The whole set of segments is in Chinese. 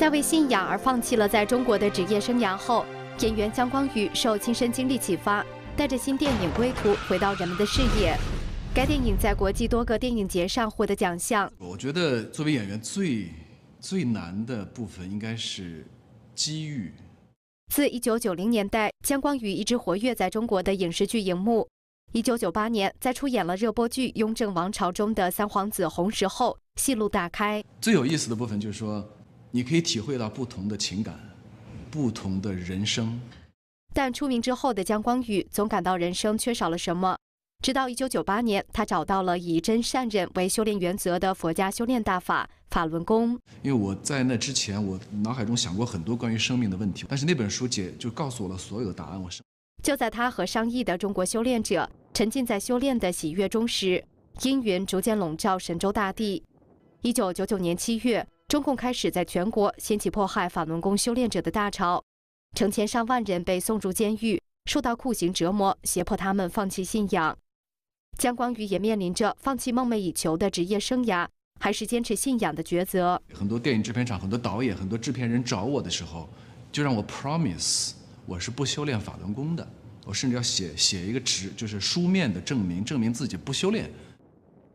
在为信仰而放弃了在中国的职业生涯后，演员姜光宇受亲身经历启发，带着新电影《归途》回到人们的视野。该电影在国际多个电影节上获得奖项。我觉得作为演员最最难的部分应该是机遇。自1990年代，姜光宇一直活跃在中国的影视剧荧幕。1998年，在出演了热播剧《雍正王朝》中的三皇子弘时后，戏路大开。最有意思的部分就是说，你可以体会到不同的情感，不同的人生。但出名之后的姜光宇总感到人生缺少了什么。直到1998年，他找到了以真善忍为修炼原则的佛家修炼大法法轮功。因为我在那之前，我脑海中想过很多关于生命的问题，但是那本书解就告诉我了所有的答案。我是就在他和上亿的中国修炼者沉浸在修炼的喜悦中时，阴云逐渐笼罩神州大地。1999年7月，中共开始在全国掀起迫害法轮功修炼者的大潮，成千上万人被送入监狱，受到酷刑折磨，胁迫他们放弃信仰。姜光宇也面临着放弃梦寐以求的职业生涯，还是坚持信仰的抉择。很多电影制片厂、很多导演、很多制片人找我的时候，就让我 promise 我是不修炼法轮功的。我甚至要写写一个纸，就是书面的证明，证明自己不修炼。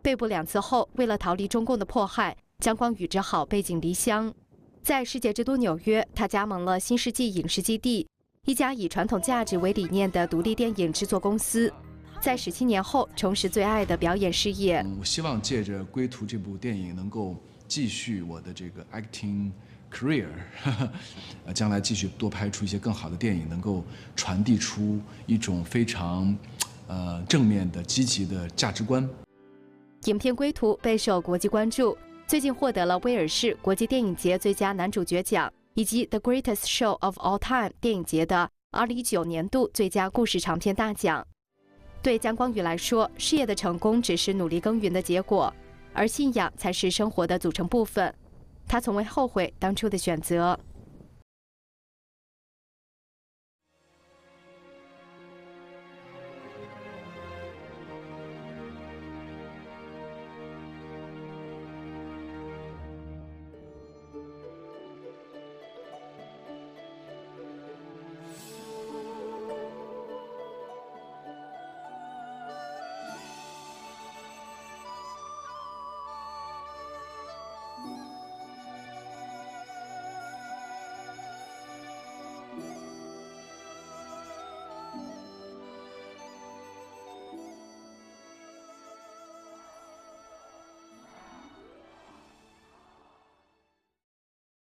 被捕两次后，为了逃离中共的迫害，姜光宇只好背井离乡。在世界之都纽约，他加盟了新世纪影视基地，一家以传统价值为理念的独立电影制作公司。在十七年后重拾最爱的表演事业。我希望借着《归途》这部电影，能够继续我的这个 acting career，呃，将来继续多拍出一些更好的电影，能够传递出一种非常呃正面的、积极的价值观。影片《归途》备受国际关注，最近获得了威尔士国际电影节最佳男主角奖，以及 The Greatest Show of All Time 电影节的二零一九年度最佳故事长片大奖。对姜光宇来说，事业的成功只是努力耕耘的结果，而信仰才是生活的组成部分。他从未后悔当初的选择。